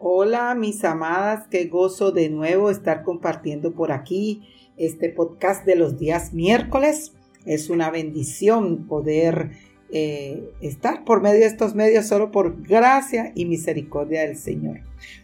Hola mis amadas, qué gozo de nuevo estar compartiendo por aquí este podcast de los días miércoles. Es una bendición poder eh, estar por medio de estos medios solo por gracia y misericordia del Señor.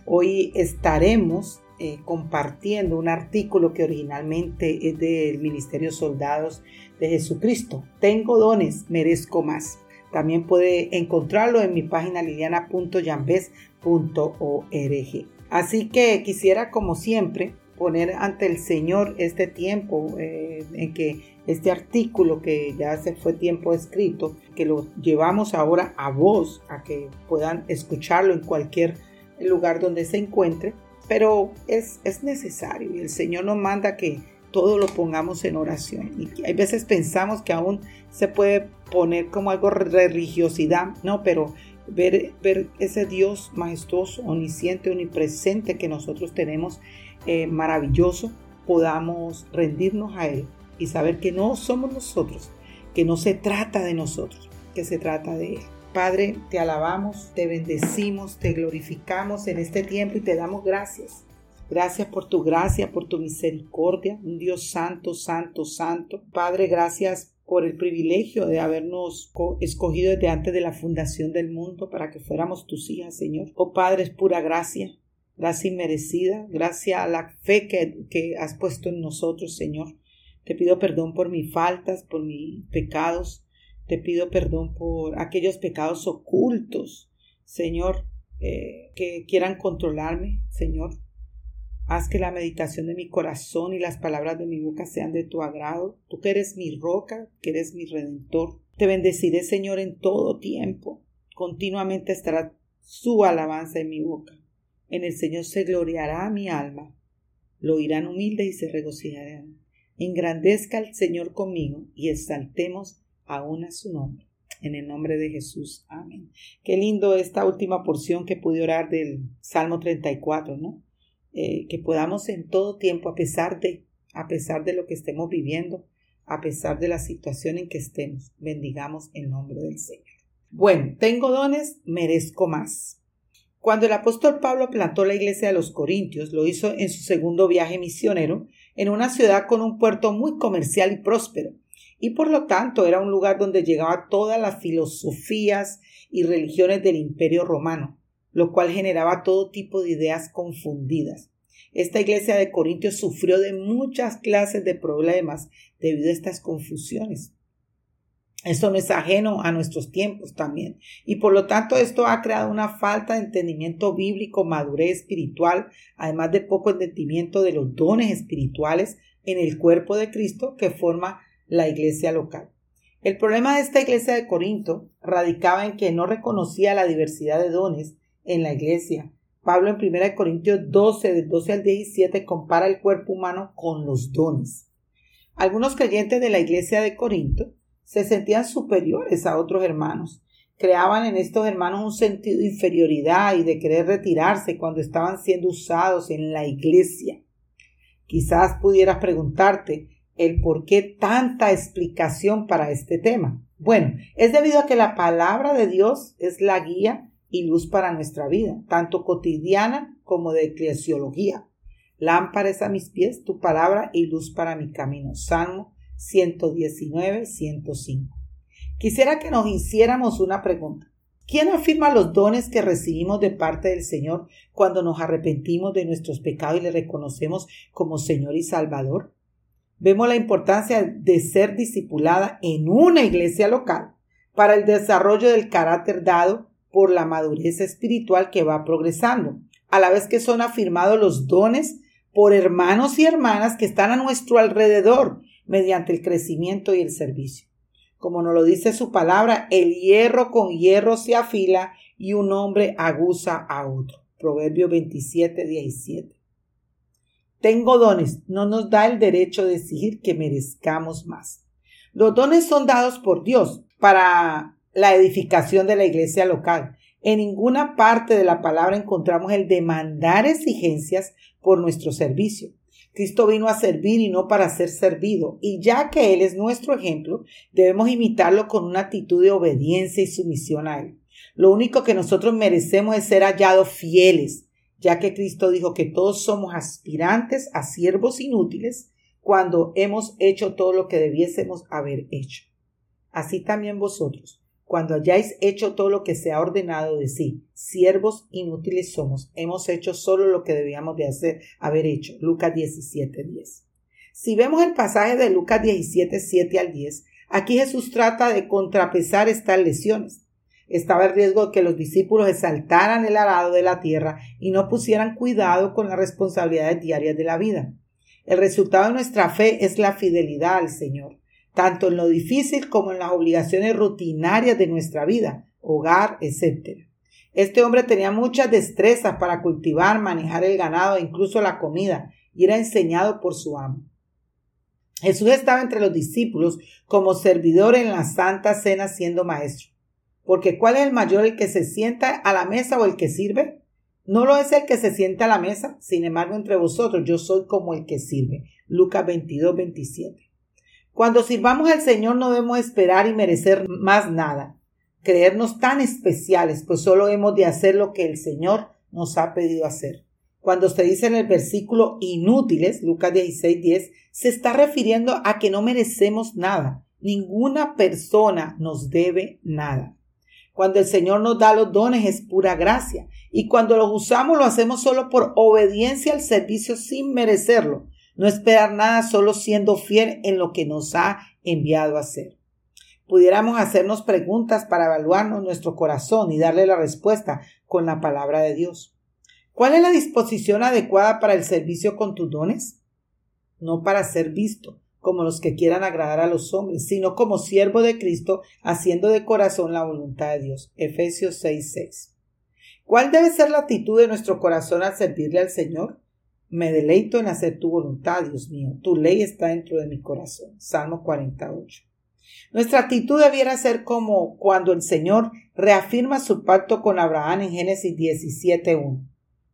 Hoy estaremos eh, compartiendo un artículo que originalmente es del Ministerio Soldados de Jesucristo. Tengo dones, merezco más. También puede encontrarlo en mi página liliana.yambes.org. Así que quisiera, como siempre, poner ante el Señor este tiempo eh, en que este artículo que ya se fue tiempo escrito, que lo llevamos ahora a voz, a que puedan escucharlo en cualquier lugar donde se encuentre, pero es, es necesario y el Señor nos manda que todo lo pongamos en oración. Y hay veces pensamos que aún se puede poner como algo religiosidad, no, pero ver, ver ese Dios majestuoso, omnisciente, omnipresente que nosotros tenemos, eh, maravilloso, podamos rendirnos a Él y saber que no somos nosotros, que no se trata de nosotros, que se trata de Él. Padre, te alabamos, te bendecimos, te glorificamos en este tiempo y te damos gracias. Gracias por tu gracia, por tu misericordia, un Dios santo, santo, santo. Padre, gracias por el privilegio de habernos escogido desde antes de la fundación del mundo para que fuéramos tus hijas, Señor. Oh Padre, es pura gracia, gracia inmerecida, gracias a la fe que, que has puesto en nosotros, Señor. Te pido perdón por mis faltas, por mis pecados, te pido perdón por aquellos pecados ocultos, Señor, eh, que quieran controlarme, Señor. Haz que la meditación de mi corazón y las palabras de mi boca sean de tu agrado. Tú que eres mi roca, que eres mi redentor. Te bendeciré, Señor, en todo tiempo. Continuamente estará su alabanza en mi boca. En el Señor se gloriará mi alma. Lo oirán humilde y se regocijarán. Engrandezca al Señor conmigo y exaltemos aún a su nombre. En el nombre de Jesús. Amén. Qué lindo esta última porción que pude orar del Salmo 34, ¿no? Eh, que podamos en todo tiempo, a pesar de, a pesar de lo que estemos viviendo, a pesar de la situación en que estemos, bendigamos el nombre del Señor. Bueno, tengo dones, merezco más. Cuando el apóstol Pablo plantó la iglesia de los Corintios, lo hizo en su segundo viaje misionero, en una ciudad con un puerto muy comercial y próspero y por lo tanto era un lugar donde llegaba todas las filosofías y religiones del imperio romano, lo cual generaba todo tipo de ideas confundidas. Esta iglesia de Corintios sufrió de muchas clases de problemas debido a estas confusiones. Esto no es ajeno a nuestros tiempos también. Y por lo tanto esto ha creado una falta de entendimiento bíblico, madurez espiritual, además de poco entendimiento de los dones espirituales en el cuerpo de Cristo que forma la iglesia local. El problema de esta iglesia de Corinto radicaba en que no reconocía la diversidad de dones en la iglesia. Pablo en 1 Corintios 12, del 12 al 17, compara el cuerpo humano con los dones. Algunos creyentes de la iglesia de Corinto se sentían superiores a otros hermanos. Creaban en estos hermanos un sentido de inferioridad y de querer retirarse cuando estaban siendo usados en la iglesia. Quizás pudieras preguntarte, el por qué tanta explicación para este tema. Bueno, es debido a que la palabra de Dios es la guía y luz para nuestra vida, tanto cotidiana como de eclesiología. Lámpara a mis pies tu palabra y luz para mi camino. Salmo 119, 105. Quisiera que nos hiciéramos una pregunta. ¿Quién afirma los dones que recibimos de parte del Señor cuando nos arrepentimos de nuestros pecados y le reconocemos como Señor y Salvador? vemos la importancia de ser discipulada en una iglesia local para el desarrollo del carácter dado por la madurez espiritual que va progresando, a la vez que son afirmados los dones por hermanos y hermanas que están a nuestro alrededor mediante el crecimiento y el servicio. Como nos lo dice su palabra, el hierro con hierro se afila y un hombre aguza a otro. Proverbio 27, 17 tengo dones, no nos da el derecho de decir que merezcamos más. Los dones son dados por Dios para la edificación de la iglesia local. En ninguna parte de la palabra encontramos el demandar exigencias por nuestro servicio. Cristo vino a servir y no para ser servido, y ya que Él es nuestro ejemplo, debemos imitarlo con una actitud de obediencia y sumisión a Él. Lo único que nosotros merecemos es ser hallados fieles, ya que Cristo dijo que todos somos aspirantes a siervos inútiles cuando hemos hecho todo lo que debiésemos haber hecho. Así también vosotros, cuando hayáis hecho todo lo que se ha ordenado de sí, siervos inútiles somos, hemos hecho solo lo que debíamos de hacer, haber hecho. Lucas 17, 10. Si vemos el pasaje de Lucas 17, 7 al 10, aquí Jesús trata de contrapesar estas lesiones. Estaba el riesgo de que los discípulos exaltaran el arado de la tierra y no pusieran cuidado con las responsabilidades diarias de la vida. El resultado de nuestra fe es la fidelidad al Señor, tanto en lo difícil como en las obligaciones rutinarias de nuestra vida, hogar, etc. Este hombre tenía muchas destrezas para cultivar, manejar el ganado e incluso la comida, y era enseñado por su amo. Jesús estaba entre los discípulos como servidor en la Santa Cena siendo maestro. Porque ¿cuál es el mayor, el que se sienta a la mesa o el que sirve? No lo es el que se sienta a la mesa, sin embargo entre vosotros yo soy como el que sirve. Lucas 22, 27. Cuando sirvamos al Señor no debemos esperar y merecer más nada, creernos tan especiales, pues solo hemos de hacer lo que el Señor nos ha pedido hacer. Cuando se dice en el versículo inútiles, Lucas 16, 10, se está refiriendo a que no merecemos nada. Ninguna persona nos debe nada. Cuando el Señor nos da los dones es pura gracia. Y cuando los usamos lo hacemos solo por obediencia al servicio sin merecerlo. No esperar nada solo siendo fiel en lo que nos ha enviado a hacer. Pudiéramos hacernos preguntas para evaluarnos nuestro corazón y darle la respuesta con la palabra de Dios. ¿Cuál es la disposición adecuada para el servicio con tus dones? No para ser visto, como los que quieran agradar a los hombres, sino como siervo de Cristo, haciendo de corazón la voluntad de Dios. Efesios 6:6. ¿Cuál debe ser la actitud de nuestro corazón al servirle al Señor? Me deleito en hacer tu voluntad, Dios mío. Tu ley está dentro de mi corazón. Salmo 48. Nuestra actitud debiera ser como cuando el Señor reafirma su pacto con Abraham en Génesis 17:1.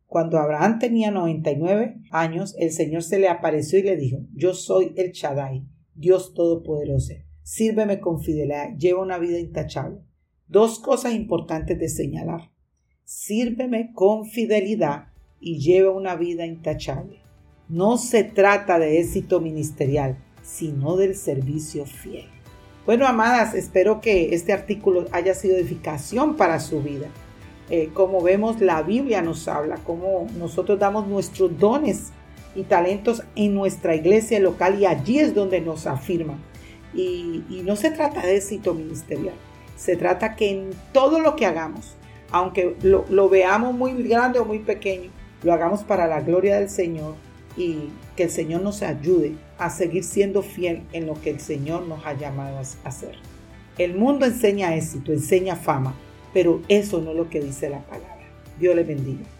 Cuando Abraham tenía 99 años, el Señor se le apareció y le dijo, yo soy el Shaddai, Dios Todopoderoso. Sírveme con fidelidad, lleva una vida intachable. Dos cosas importantes de señalar. Sírveme con fidelidad y lleva una vida intachable. No se trata de éxito ministerial, sino del servicio fiel. Bueno, amadas, espero que este artículo haya sido edificación para su vida. Eh, como vemos, la Biblia nos habla, cómo nosotros damos nuestros dones y talentos en nuestra iglesia local y allí es donde nos afirman. Y, no se trata de éxito ministerial, se trata que en todo lo que hagamos, aunque lo veamos muy grande o muy pequeño, lo hagamos para la gloria del Señor y que el Señor nos ayude a seguir siendo fiel en lo que el Señor nos ha llamado a hacer. El mundo enseña éxito, enseña fama, pero eso no es lo que dice la palabra. Dios le bendiga.